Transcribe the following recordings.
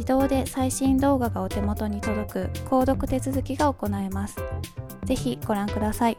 自動で最新動画がお手元に届く購読手続きが行えます。ぜひご覧ください。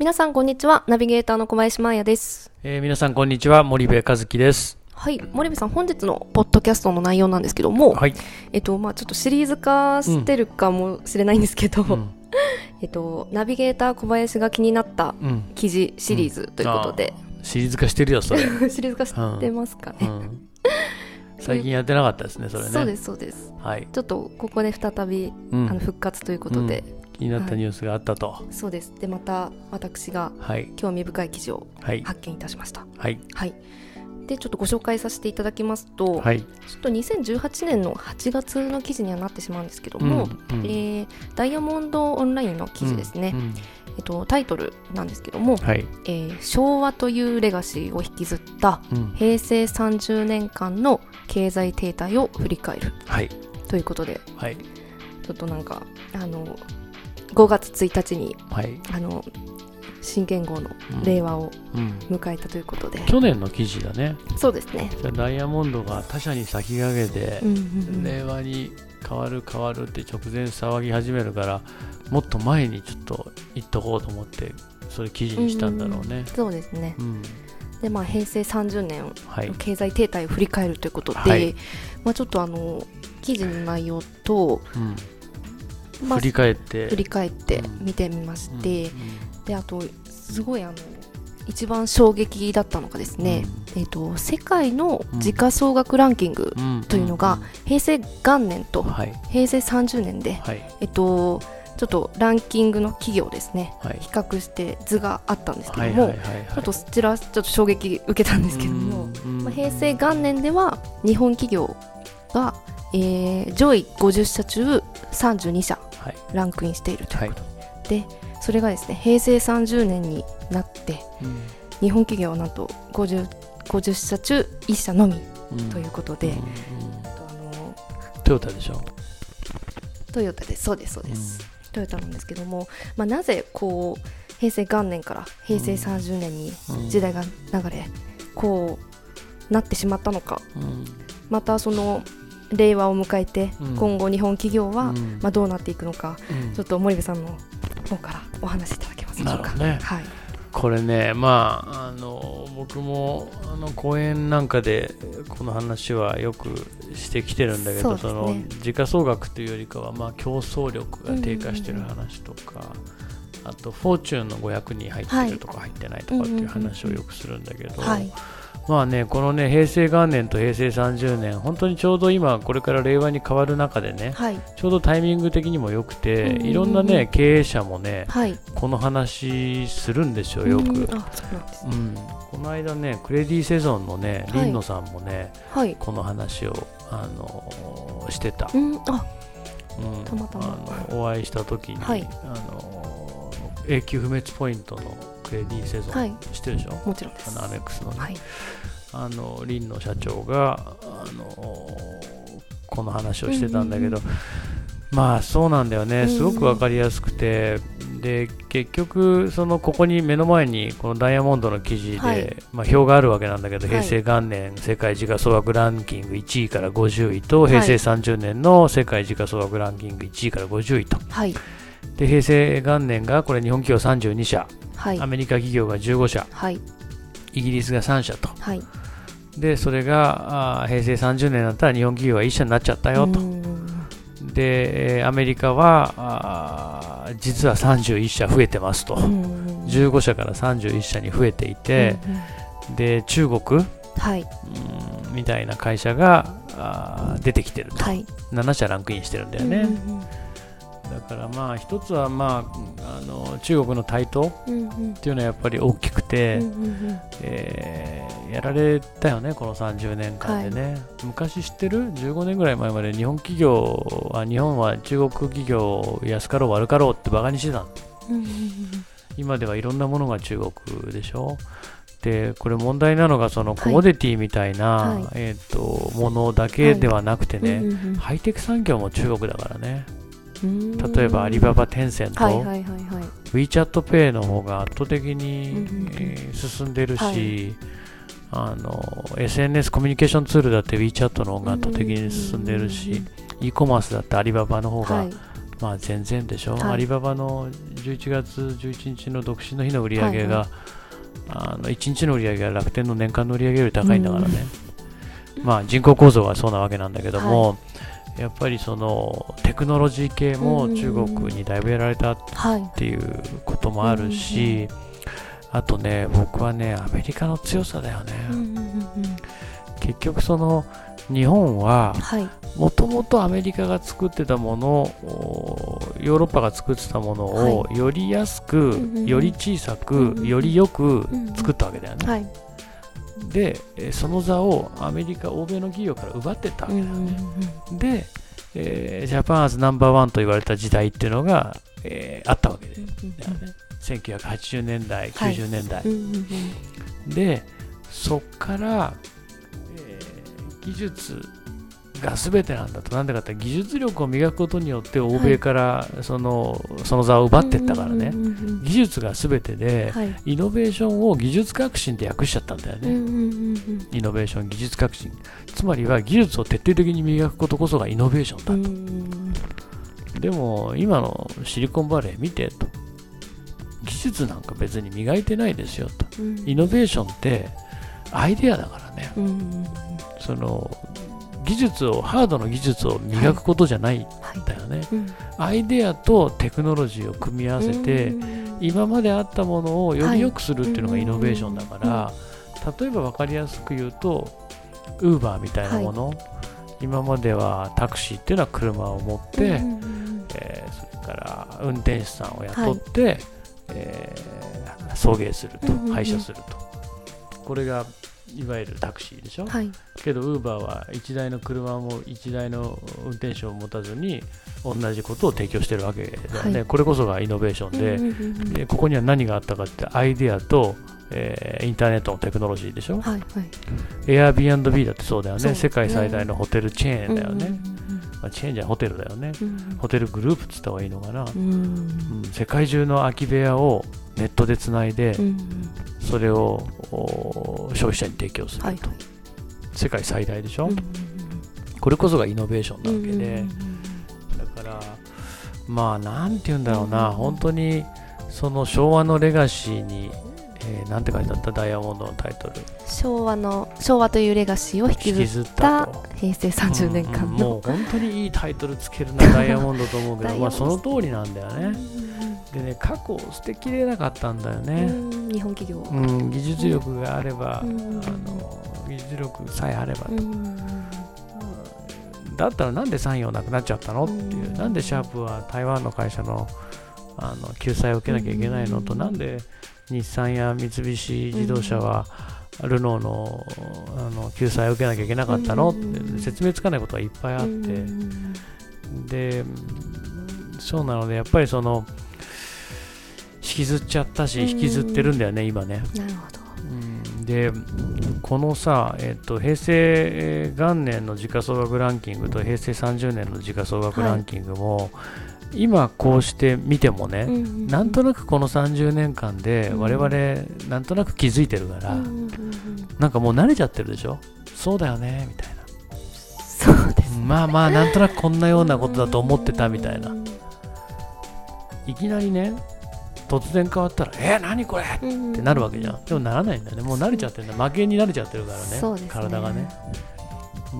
皆さんこんにちは。ナビゲーターの小林真也です。えー皆さんこんにちは。森部和樹です。はい。森部さん本日のポッドキャストの内容なんですけども、はい、えっとまあちょっとシリーズ化してるかもしれないんですけど、うん。えっとナビゲーター小林が気になったうん、記事シリーズということで、シリーズ化してるよそれ、シリーズ化してますか？ね、うん、最近やってなかったですねそれね。そうですそうです。はい、ちょっとここで再び、うん。あの復活ということで、気になったニュースがあったと。そうです。でまた私がはい。興味深い記事をはい。発見いたしました。はい。はい。でちょっとご紹介させていただきますと、はい。ちょっと2018年の8月の記事にはなってしまうんですけども、うん。うん。えーダイヤモンドオンラインの記事ですね、うんえっと、タイトルなんですけども、はい、えー昭和というレガシーを引きずったうん、平成30年間の経済停滞を振り返るはい。ということではい。ちょっとなんかあの5月1日にはい、あの新元号のうん令和をうん、迎えたということで、去年の記事だね。そうですね、ダイヤモンドが他社に先駆けてうんうんうん。令和に変わる変わるって直前騒ぎ始めるからもっと前にちょっと言っとこうと思ってそれ記事にしたんだろうね。そうですね。うん、でまあ平成30年はい。の経済停滞を振り返るということで、はい。まあ、ちょっとあの記事の内容と、うん、まあ振り返って。振り返ってうん。見てみまして、うんであとすごいあの一番衝撃だったのがですね、えっと世界の時価総額ランキングというのが平成元年とはい。平成30年で、はい。えっとちょっとランキングの企業ですねはい。比較して図があったんですけども、はいはいはいはい。ちょっとそちらちょっと衝撃受けたんですけども、まあ、平成元年では日本企業が、えー上位50社中32社はい。ランクインしているということ。で、それがですね平成30年になってうん。日本企業はなんと 50, 50社中1社のみうん。ということで、うんうんあのトヨタでしょ？トヨタです。そうですそうです、トヨタなんですけども、まあ、なぜこう平成元年から平成30年にうん。時代が流れ、こうなってしまったのか。うん。またその令和を迎えて、うん。今後日本企業は、うん。まあ、どうなっていくのかうん。ちょっと森部さんの方からお話しいただけますでしょうか。ね。はい、これねまああの僕もあの講演なんかでこの話はよくしてきてるんだけどそね。の時価総額というよりかはまあ競争力が低下してる話とか、あとフォーチュンの500に入ってるとか入ってないとかっていう話をよくするんだけど、はいまあね、このね、平成元年と平成30年、本当にちょうど今、これから令和に変わる中でね、はい。ちょうどタイミング的にも良くて、うんうんうんいろんなね、経営者もね、はい。この話するんですよ、よく。うん。あそうなんですうん、この間ね、クレディセゾンのね、はい。リンノさんもね、はい。この話を、あのしてた。うん。あ。うん。たまたま。お会いした時に、はい。あの永久不滅ポイントのクレディセゾン、はい。知ってるでしょ？もちろんです。あのアメックスのね、はい。あのリンの社長があのこの話をしてたんだけど、うんまあそうなんだよね、うんすごく分かりやすくて、で結局、そのここに目の前にこのダイヤモンドの記事で、はい。まあ、表があるわけなんだけど、はい。平成元年世界時価総額ランキング1位から50位と、平成30年の世界時価総額ランキング1位から50位と、はい。で平成元年がこれ日本企業32社、はい。アメリカ企業が15社、はい。イギリスが3社と。はい。でそれがあー平成30年だったら日本企業は1社になっちゃったよと、うんでえーアメリカは実は31社増えてますと、うん15社から31社に増えていて、うんで中国はい。うんみたいな会社が出てきてると、はい。7社ランクインしてるんだよね、うんだからまあ一つはまああの中国の台頭っていうのはやっぱり大きくて、えーやられたよね、この30年間でね、昔知ってる ?15 年ぐらい前まで日本企業は、日本は中国企業安かろう悪かろうってバカにしてた今ではいろんなものが中国でしょ。で、これ問題なのが、そのはい。コモディティみたいな、はい。えっ、と、ものだけではなくてね、ハイテク産業も中国だからね。うん例えばアリババ、テンセント、はいはいはいはい。WeChatPay の方が圧倒的に、進んでるし、はい。あの SNS コミュニケーションツールだって WeChat の方が圧倒的に進んでるし、e コマースだってアリババの方が、はい。まあ全然でしょ、はい。アリババの11月11日の独身の日の売り上げが、はいあの1日の売り上げが楽天の年間の売り上げより高いんだからね、まあ人口構造はそうなわけなんだけども、やっぱりそのテクノロジー系も中国にだいぶやられたはい。っていうこともあるし、あとね、僕はね、アメリカの強さだよね。結局、その日本ははい。もともとアメリカが作ってたものおヨーロッパが作ってたものをより安く、より小さく、よりよく作ったわけだよね。はいで、えーその座をアメリカ、欧米の企業から奪ってったわけだよね。で、えージャパンアズナンバーワンと言われた時代っていうのが、えーあったわけでね。1980年代、はい90年代う。んうんうんで、そっから、えー技術が全てなんだと、なんでかって技術力を磨くことによって欧米からその,、その座を奪っていったからね、技術が全てで、はいイノベーションを技術革新って訳しちゃったんだよね。イノベーション、技術革新。つまりは技術を徹底的に磨くことこそがイノベーションだと。でも今のシリコンバレー見てと。技術なんか別に磨いてないですよと。うんイノベーションってアイデアだからね。その技術を、ハードの技術を磨くことじゃないんはいだよね。うんアイデアとテクノロジーを組み合わせて、今まであったものをより良くするっていうのがはいイノベーションだから、例えば分かりやすく言うと、ウーバーみたいなもの、今まではタクシーっていうのは車を持って、えーそれから運転手さんを雇って、えー送迎すると配車すると。これがいわゆるタクシーでしょ、はい。けどウーバーは1台の車も1台の運転手を持たずに同じことを提供してるわけだよね、はい。これこそがイノベーションで、うんうんうんうん。でここには何があったかってアイデアと、えーインターネットのテクノロジーでしょ、はいはい。Airbnb だってそうだよね。そう世界最大のホテルチェーンだよね、うんまあ、チェーンじゃホテルだよね。うんうんホテルグループっつった方がいいのかな、うん。うん。世界中の空き部屋をネットでつないで、うんそれをお消費者に提供すると、はいはい。世界最大でしょ、うんこれこそがイノベーションなわけで、うんうんだからまあなんて言うんだろうな、うん本当にその昭和のレガシーに、えーなんて書いてあった？ダイヤモンドのタイトル。昭和の昭和というレガシーを引きずった平成30年間うんうん。ものう本当にいいタイトルつけるなダイヤモンドと思うけど。まあその通りなんだよねでね過去を捨てきれなかったんだよね、うん日本企業うん、技術力があれば、うん。あの技術力さえあれば、うん。だったらなんで産業なくなっちゃったの？っていう、うん。なんでシャープは台湾の会社のあの救済を受けなきゃいけないの？と、うん。なんで日産や三菱自動車は、ルノーのあの救済を受けなきゃいけなかったの、うん。って説明つかないことがいっぱいあって、うん。でそうなのでやっぱりその引きずっちゃったしうん。引きずってるんだよね、今ね。なるほど。うん。でこのさ、えっと、平成元年の時価総額ランキングと平成30年の時価総額ランキングも、今こうして見てもね、うんなんとなくこの30年間でうん。我々なんとなく気づいてるから、うんうんうんなんかもう慣れちゃってるでしょ？そうだよねみたいな。そうですまあまあなんとなくこんなようなことだと思ってたみたいな。うんいきなりね突然変わったらえー、何これ？うん。ってなるわけじゃん。でもならないんだよね。もう慣れちゃってるんだ。負けに慣れちゃってるからね。ね。体がね。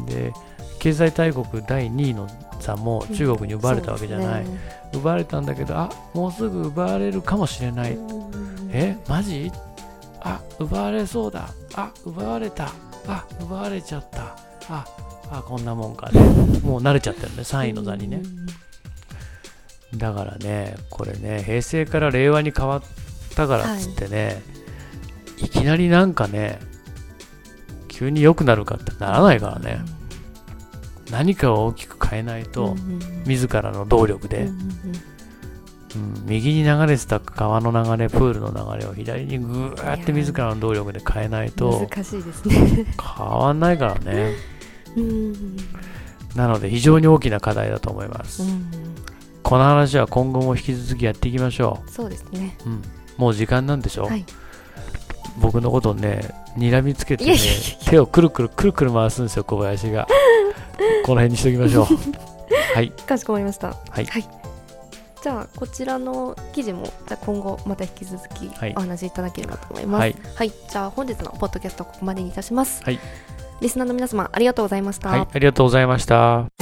で経済大国第2位の座も中国に奪われたわけじゃない、ね。奪われたんだけどあもうすぐ奪われるかもしれない、うんえマジ？あ奪われそうだ。あ奪われた。あ奪われちゃった。ああこんなもんかね。もう慣れちゃってるね。3位の座にねだからねこれね平成から令和に変わったからっつってね、い、きなりなんかね急に良くなるかってならないからね、何かを大きく変えないと、自らの動力で、うん右に流れてた川の流れプールの流れを左にぐーって自らの動力で変えないと難しいですね。変わんないからね。うんなので非常に大きな課題だと思います、うんこの話は今後も引き続きやっていきましょそうですね。う、うん、もう時間なんでしょ、はい。僕のことをね睨みつけてね手をくるくるくるくる回すんですよ小林が。この辺にしときましょう。はい。かしこまりました。はい。じゃあこちらの記事もじゃあ今後また引き続きはい。お話しいただければと思います。はい。はい、じゃあ本日のポッドキャストここまでにいたします。はい。リスナーの皆様ありがとうございました、はい。ありがとうございました